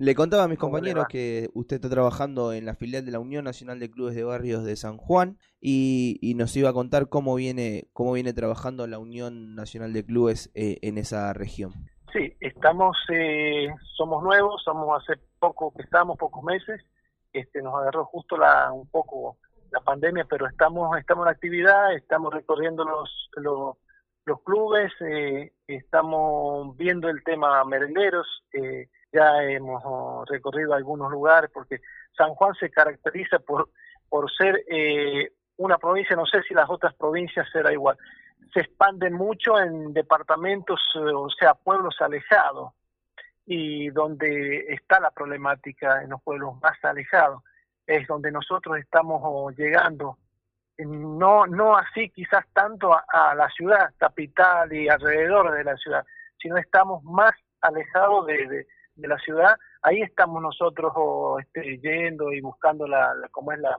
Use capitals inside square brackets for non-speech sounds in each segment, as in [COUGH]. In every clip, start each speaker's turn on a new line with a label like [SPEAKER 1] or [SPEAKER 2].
[SPEAKER 1] Le contaba a mis compañeros que usted está trabajando en la filial de la Unión Nacional de Clubes de Barrios de San Juan y, nos iba a contar cómo viene cómo viene trabajando la Unión Nacional de Clubes eh, en esa región.
[SPEAKER 2] Sí, estamos, eh, somos nuevos, somos hace poco que estamos, pocos meses, este, nos agarró justo la un poco la pandemia, pero estamos estamos en actividad, estamos recorriendo los, los los clubes, eh, estamos viendo el tema merenderos, eh, ya hemos oh, recorrido algunos lugares porque San Juan se caracteriza por, por ser eh, una provincia, no sé si las otras provincias será igual, se expande mucho en departamentos, o sea, pueblos alejados y donde está la problemática en los pueblos más alejados, es donde nosotros estamos oh, llegando. No, no así quizás tanto a, la ciudad capital y alrededor de la ciudad, sino estamos más alejados de, la ciudad, ahí estamos nosotros este, yendo y buscando la, cómo es la,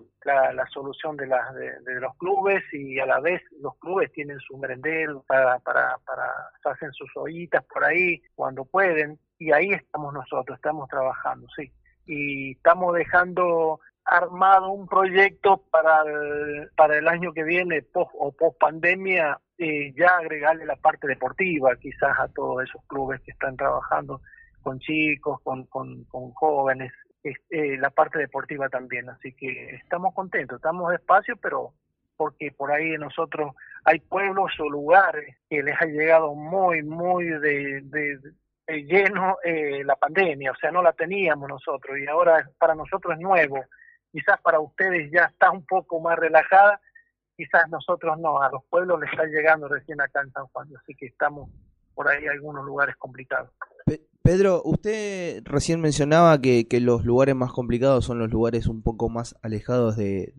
[SPEAKER 2] la, solución de, la, de, los clubes y a la vez los clubes tienen su merendero para, para, para hacen sus ollitas por ahí cuando pueden y ahí estamos nosotros, estamos trabajando, sí. Y estamos dejando armado un proyecto para el, para el año que viene post, o post pandemia eh, ya agregarle la parte deportiva quizás a todos esos clubes que están trabajando con chicos, con, con, jóvenes, eh, la parte deportiva también. Así que estamos contentos, estamos despacio, pero porque por ahí nosotros hay pueblos o lugares que les ha llegado muy, muy de, de, lleno eh, la pandemia, o sea, no la teníamos nosotros y ahora para nosotros es nuevo quizás para ustedes ya está un poco más relajada, quizás nosotros no, a los pueblos les está llegando recién acá en San Juan, así que estamos por ahí en algunos lugares complicados.
[SPEAKER 1] Pedro, usted recién mencionaba que, que, los lugares más complicados son los lugares un poco más alejados de,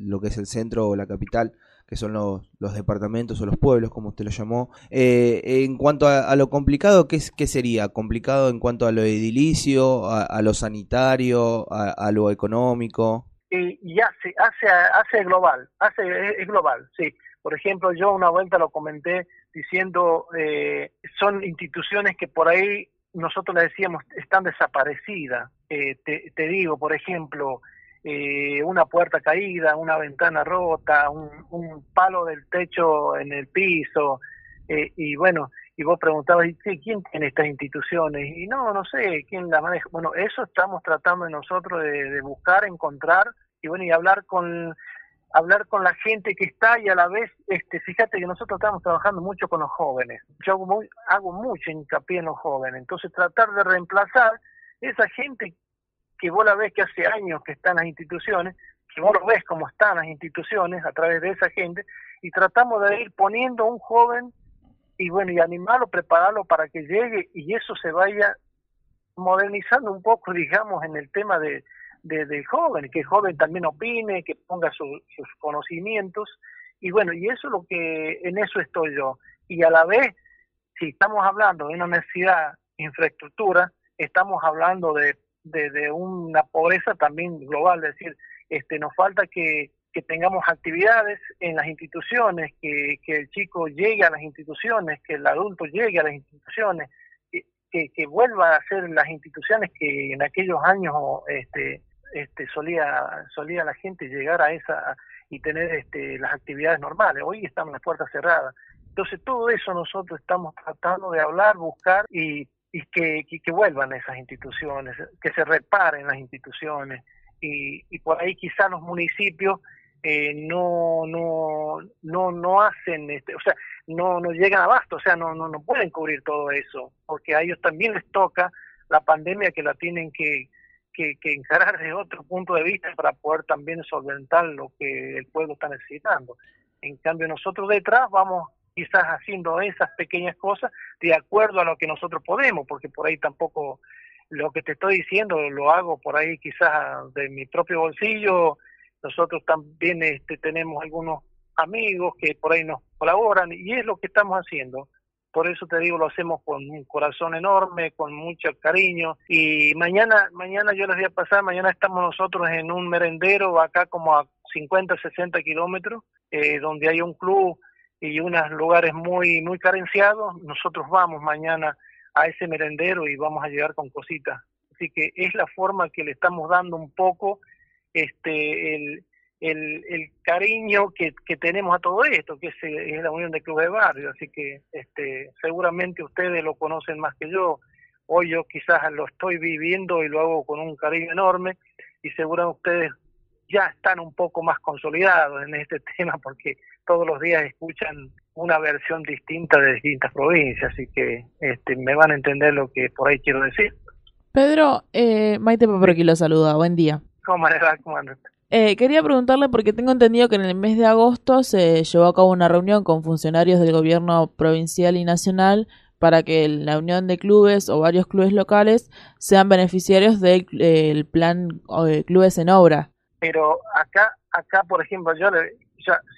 [SPEAKER 1] lo que es el centro o la capital, que son los, los departamentos o los pueblos, como usted lo llamó. Eh, en cuanto a, lo complicado, ¿qué, ¿qué, sería? ¿Complicado en cuanto a lo edilicio, a, lo sanitario, a, lo económico?
[SPEAKER 2] y hace, hace, hace global, hace, es global, sí. Por ejemplo, yo una vuelta lo comenté diciendo, eh, son instituciones que por ahí nosotros le decíamos están desaparecidas. Eh, te, digo, por ejemplo, eh, una puerta caída, una ventana rota, un, un, palo del techo en el piso, eh, y bueno, y vos preguntabas, ¿quién tiene estas instituciones? Y no, no sé, ¿quién la maneja? Bueno, eso estamos tratando nosotros de, de buscar, encontrar, y bueno, y hablar con hablar con la gente que está y a la vez, este, fíjate que nosotros estamos trabajando mucho con los jóvenes. Yo hago, muy, hago mucho hincapié en los jóvenes. Entonces tratar de reemplazar esa gente que vos la ves que hace años que está en las instituciones, que vos lo ves como están las instituciones a través de esa gente, y tratamos de ir poniendo un joven y bueno, y animarlo, prepararlo para que llegue y eso se vaya modernizando un poco, digamos, en el tema de, de, del joven, que el joven también opine, que ponga sus conocimientos, y bueno, y eso es lo que, en eso estoy yo. Y a la vez, si estamos hablando de una necesidad infraestructura, estamos hablando de, de, una pobreza también global, es decir, este, nos falta que, que tengamos actividades en las instituciones, que, que el chico llegue a las instituciones, que el adulto llegue a las instituciones, que, que vuelva a ser las instituciones que en aquellos años este, este, solía, solía la gente llegar a esa y tener este, las actividades normales. Hoy estamos las puertas cerradas. Entonces todo eso nosotros estamos tratando de hablar, buscar y, y que, que, vuelvan esas instituciones, que se reparen las instituciones y, por ahí quizás los municipios eh, no, no, no, no hacen, este, o sea, no, no llegan abasto, o sea, no, no, no pueden cubrir todo eso, porque a ellos también les toca la pandemia que la tienen que, que, encarar desde otro punto de vista para poder también solventar lo que el pueblo está necesitando. En cambio, nosotros detrás vamos quizás haciendo esas pequeñas cosas de acuerdo a lo que nosotros podemos, porque por ahí tampoco lo que te estoy diciendo lo hago por ahí quizás de mi propio bolsillo. Nosotros también este, tenemos algunos amigos que por ahí nos colaboran y es lo que estamos haciendo por eso te digo, lo hacemos con un corazón enorme, con mucho cariño. Y mañana, mañana yo les voy a pasar, mañana estamos nosotros en un merendero acá como a 50, 60 kilómetros, eh, donde hay un club y unos lugares muy, muy carenciados. Nosotros vamos mañana a ese merendero y vamos a llegar con cositas Así que es la forma que le estamos dando un poco este el, el, el cariño que, que, tenemos a todo esto, que es, es, la Unión de Clubes de Barrio. Así que este, seguramente ustedes lo conocen más que yo. Hoy yo quizás lo estoy viviendo y lo hago con un cariño enorme y seguramente ustedes ya están un poco más consolidados en este [LAUGHS] tema porque todos los días escuchan una versión distinta de distintas provincias, así que este, me van a entender lo que por ahí quiero decir.
[SPEAKER 3] Pedro, eh, Maite aquí lo saluda, buen día.
[SPEAKER 2] ¿Cómo le va? ¿Cómo
[SPEAKER 3] eh, quería preguntarle porque tengo entendido que en el mes de agosto se llevó a cabo una reunión con funcionarios del gobierno provincial y nacional para que la unión de clubes o varios clubes locales sean beneficiarios del plan eh, Clubes en Obra.
[SPEAKER 2] Pero acá, acá por ejemplo, yo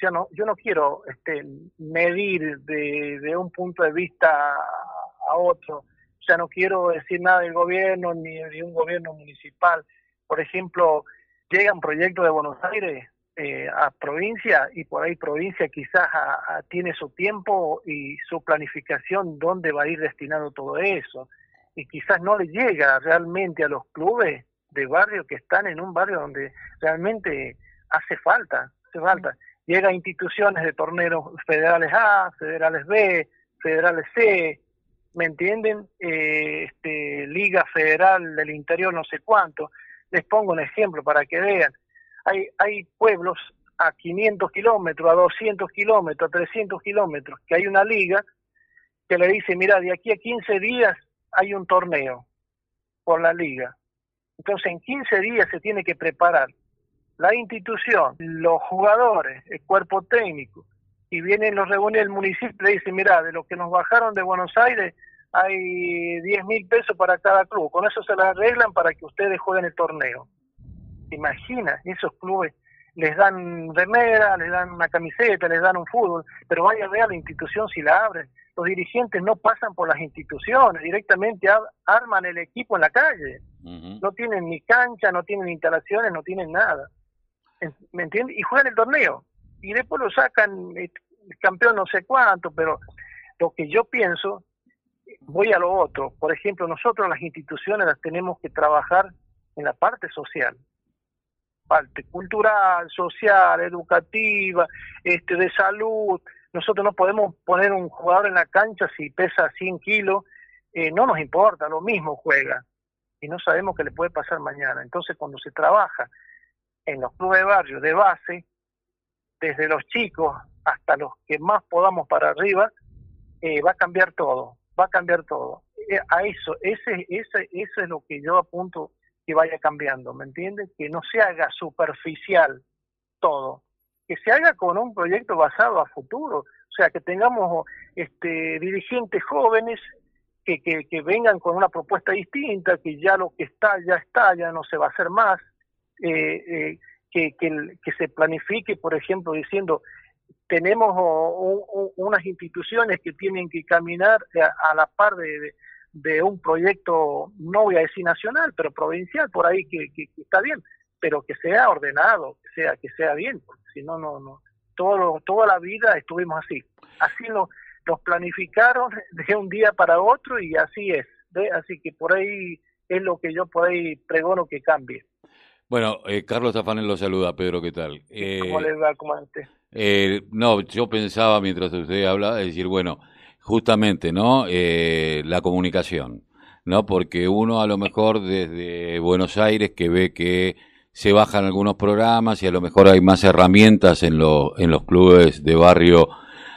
[SPEAKER 2] ya, no, yo no quiero este, medir de un punto de vista a otro. Ya no quiero decir nada del gobierno ni de un gobierno municipal. Por ejemplo, llegan proyectos de Buenos Aires eh, a provincia y por ahí provincia quizás tiene su tiempo y su planificación dónde va a ir destinado todo eso y quizás no le llega realmente a los clubes de barrio que están en un barrio donde realmente hace falta, hace falta. Llega a instituciones de torneos federales A, federales B, federales C, ¿me entienden? Eh, este, Liga Federal del Interior no sé cuánto. Les pongo un ejemplo para que vean. Hay, hay pueblos a 500 kilómetros, a 200 kilómetros, a 300 kilómetros, que hay una liga que le dice, mira, de aquí a 15 días hay un torneo por la liga. Entonces en 15 días se tiene que preparar la institución, los jugadores, el cuerpo técnico, y vienen los reúne el municipio y le dicen, mira, de lo que nos bajaron de Buenos Aires, hay 10 mil pesos para cada club. Con eso se la arreglan para que ustedes jueguen el torneo. Imagina, esos clubes les dan remera, les dan una camiseta, les dan un fútbol, pero vaya a ver a la institución si la abren. Los dirigentes no pasan por las instituciones, directamente arman el equipo en la calle. No tienen ni cancha, no tienen instalaciones, no tienen nada. ¿Me entiendes? Y juegan el torneo. Y después lo sacan el campeón no sé cuánto, pero lo que yo pienso voy a lo otro. Por ejemplo, nosotros las instituciones las tenemos que trabajar en la parte social, parte cultural, social, educativa, este, de salud. Nosotros no podemos poner un jugador en la cancha si pesa 100 kilos, eh, no nos importa, lo mismo juega y no sabemos qué le puede pasar mañana. Entonces, cuando se trabaja en los clubes de barrio de base, desde los chicos hasta los que más podamos para arriba, eh, va a cambiar todo va a cambiar todo. Eh, a eso, ese, ese, eso es lo que yo apunto que vaya cambiando, ¿me entiendes? Que no se haga superficial todo, que se haga con un proyecto basado a futuro, o sea, que tengamos este, dirigentes jóvenes que, que, vengan con una propuesta distinta, que ya lo que está, ya está, ya no se va a hacer más, eh, eh, que, que se planifique, por ejemplo, diciendo, tenemos unas instituciones que tienen que caminar a, la par de, un proyecto, no voy a decir nacional, pero provincial, por ahí que, está bien, pero que sea ordenado, que sea que sea bien, porque si no, no, no, todo, toda la vida estuvimos así. Así lo, los planificaron de un día para otro y así es. Así que por ahí es lo que yo por ahí pregono que cambie.
[SPEAKER 4] Bueno, eh, Carlos Tafanel lo saluda, Pedro, ¿qué tal?
[SPEAKER 2] ¿Cómo le va, comandante?
[SPEAKER 4] Eh, no, yo pensaba mientras usted hablaba, decir, bueno, justamente, ¿no? Eh, la comunicación, ¿no? Porque uno a lo mejor desde Buenos Aires que ve que se bajan algunos programas y a lo mejor hay más herramientas en, lo, en los clubes de barrio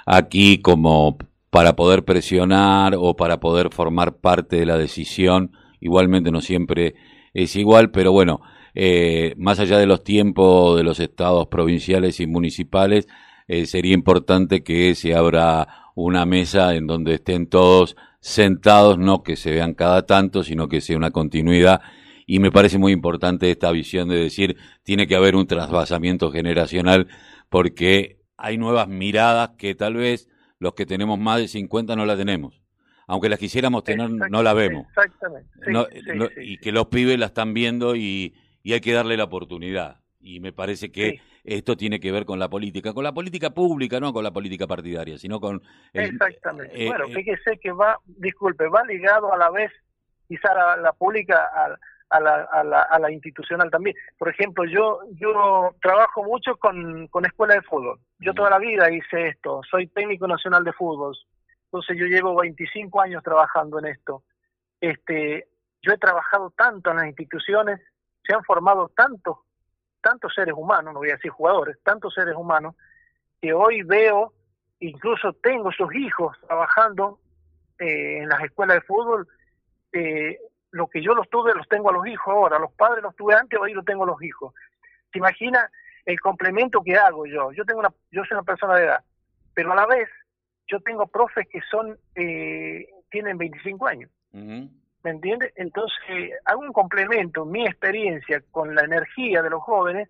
[SPEAKER 4] aquí como para poder presionar o para poder formar parte de la decisión. Igualmente no siempre es igual, pero bueno, eh, más allá de los tiempos de los estados provinciales y municipales, eh, sería importante que se abra una mesa en donde estén todos sentados, no que se vean cada tanto, sino que sea una continuidad. Y me parece muy importante esta visión de decir, tiene que haber un trasvasamiento generacional porque hay nuevas miradas que tal vez los que tenemos más de 50 no la tenemos. Aunque las quisiéramos tener, no la vemos.
[SPEAKER 2] Exactamente.
[SPEAKER 4] Y que los pibes la están viendo y, y hay que darle la oportunidad. Y me parece que esto tiene que ver con la política, con la política pública, no con la política partidaria, sino con...
[SPEAKER 2] Exactamente. Eh, bueno, eh, fíjese que va, disculpe, va ligado a la vez quizá la, la pública a la, a la, a la institucional también. Por ejemplo, yo yo trabajo mucho con, con escuela de fútbol. Yo toda la vida hice esto. Soy técnico nacional de fútbol. Entonces yo llevo 25 años trabajando en esto. Este, yo he trabajado tanto en las instituciones, se han formado tantos tantos seres humanos, no voy a decir jugadores, tantos seres humanos que hoy veo, incluso tengo sus hijos trabajando eh, en las escuelas de fútbol, eh, lo que yo los tuve los tengo a los hijos ahora, los padres los tuve antes, hoy los tengo a los hijos. ¿Se imagina el complemento que hago yo? Yo tengo una, yo soy una persona de edad, pero a la vez yo tengo profes que son, eh, tienen 25 años. ¿Me entiendes? Entonces hago un complemento, mi experiencia con la energía de los jóvenes,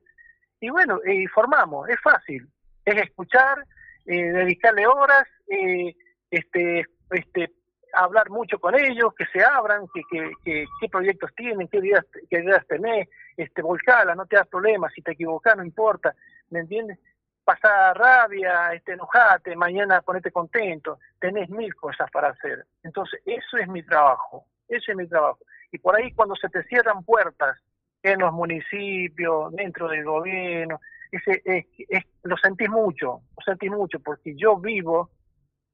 [SPEAKER 2] y bueno, y formamos, es fácil, es escuchar, eh, dedicarle horas, eh, este, este, hablar mucho con ellos, que se abran, que, que, qué proyectos tienen, qué ideas, qué ideas tenés, este, volcala, no te das problemas, si te equivocas no importa, ¿me entiendes? Pasar rabia, este, enojate, mañana ponete contento, tenés mil cosas para hacer. Entonces, eso es mi trabajo, ese es mi trabajo. Y por ahí cuando se te cierran puertas en los municipios, dentro del gobierno, ese, es, lo sentís mucho, lo sentís mucho, porque yo vivo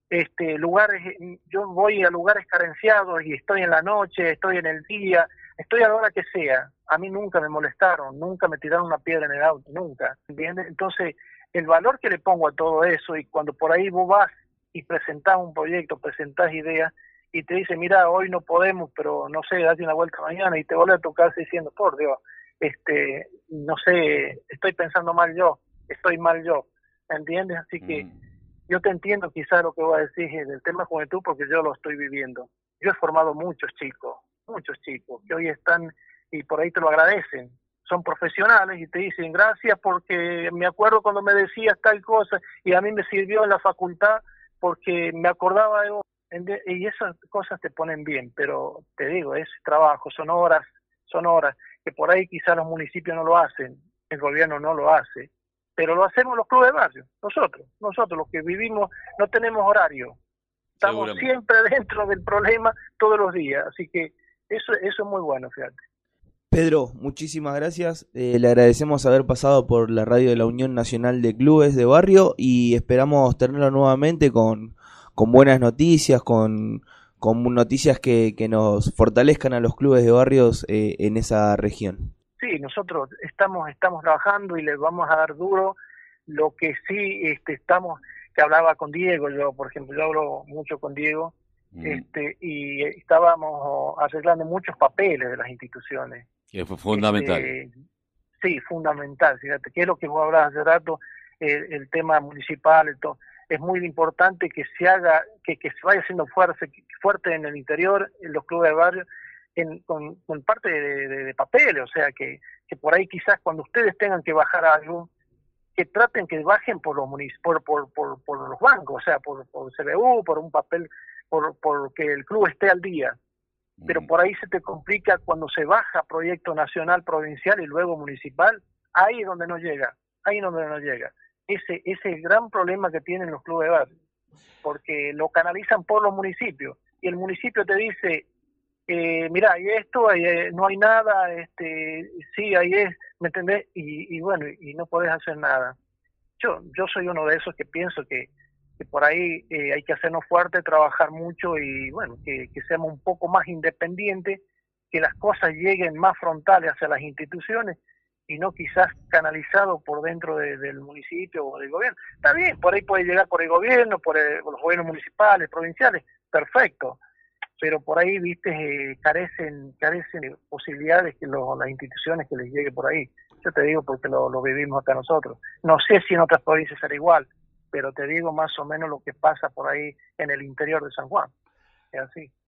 [SPEAKER 2] este, lugares, yo voy a lugares carenciados y estoy en la noche, estoy en el día, estoy a la hora que sea. A mí nunca me molestaron, nunca me tiraron una piedra en el auto, nunca, ¿entiendes? Entonces, el valor que le pongo a todo eso y cuando por ahí vos vas y presentás un proyecto, presentás ideas y te dice, mira, hoy no podemos, pero no sé, date una vuelta mañana y te vuelve a tocar diciendo, por Dios, este, no sé, estoy pensando mal yo, estoy mal yo, ¿entiendes? Así que mm. yo te entiendo quizás lo que voy a decir del tema juventud porque yo lo estoy viviendo. Yo he formado muchos chicos, muchos chicos que hoy están y por ahí te lo agradecen. Son profesionales y te dicen gracias porque me acuerdo cuando me decías tal cosa y a mí me sirvió en la facultad porque me acordaba de. Y esas cosas te ponen bien, pero te digo, es trabajo, son horas, son horas que por ahí quizás los municipios no lo hacen, el gobierno no lo hace, pero lo hacemos los clubes de barrio, nosotros, nosotros los que vivimos no tenemos horario, estamos siempre dentro del problema todos los días, así que eso, eso es muy bueno, fíjate.
[SPEAKER 1] Pedro, muchísimas gracias. Eh, le agradecemos haber pasado por la radio de la Unión Nacional de Clubes de Barrio y esperamos tenerlo nuevamente con, con buenas noticias, con, con noticias que, que nos fortalezcan a los clubes de barrios eh, en esa región.
[SPEAKER 2] Sí, nosotros estamos, estamos trabajando y les vamos a dar duro. Lo que sí este, estamos, que hablaba con Diego, yo por ejemplo, yo hablo mucho con Diego, mm. este, y estábamos arreglando muchos papeles de las instituciones.
[SPEAKER 4] Que fue fundamental.
[SPEAKER 2] Este, sí, fundamental, fíjate, que es lo que vos hablabas hace rato, el, el tema municipal, todo es muy importante que se haga, que, que se vaya haciendo fuerte, fuerte en el interior, en los clubes de barrio, en, con, parte de, de, papeles, o sea, que, que por ahí quizás cuando ustedes tengan que bajar algo, que traten que bajen por los por, por, por, por, los bancos, o sea, por, por CBU, por un papel, por, por que el club esté al día. Pero mm. por ahí se te complica cuando se baja proyecto nacional, provincial y luego municipal, ahí es donde no llega, ahí es donde no llega ese, ese gran problema que tienen los clubes de barrio, porque lo canalizan por los municipios y el municipio te dice, eh, mira, hay esto, eh, no hay nada, este, sí, ahí es, ¿me entendés? Y, y bueno, y no podés hacer nada. Yo, yo soy uno de esos que pienso que, que por ahí eh, hay que hacernos fuerte, trabajar mucho y bueno, que, que seamos un poco más independientes, que las cosas lleguen más frontales hacia las instituciones y no quizás canalizado por dentro del municipio o del gobierno. Está bien, por ahí puede llegar por el gobierno, por, los gobiernos municipales, provinciales, perfecto, pero por ahí, viste, eh, carecen carecen posibilidades que las instituciones que les llegue por ahí. Yo te digo porque lo, lo vivimos acá nosotros. No sé si en otras provincias será igual, pero te digo más o menos lo que pasa por ahí en el interior de San Juan. Es así.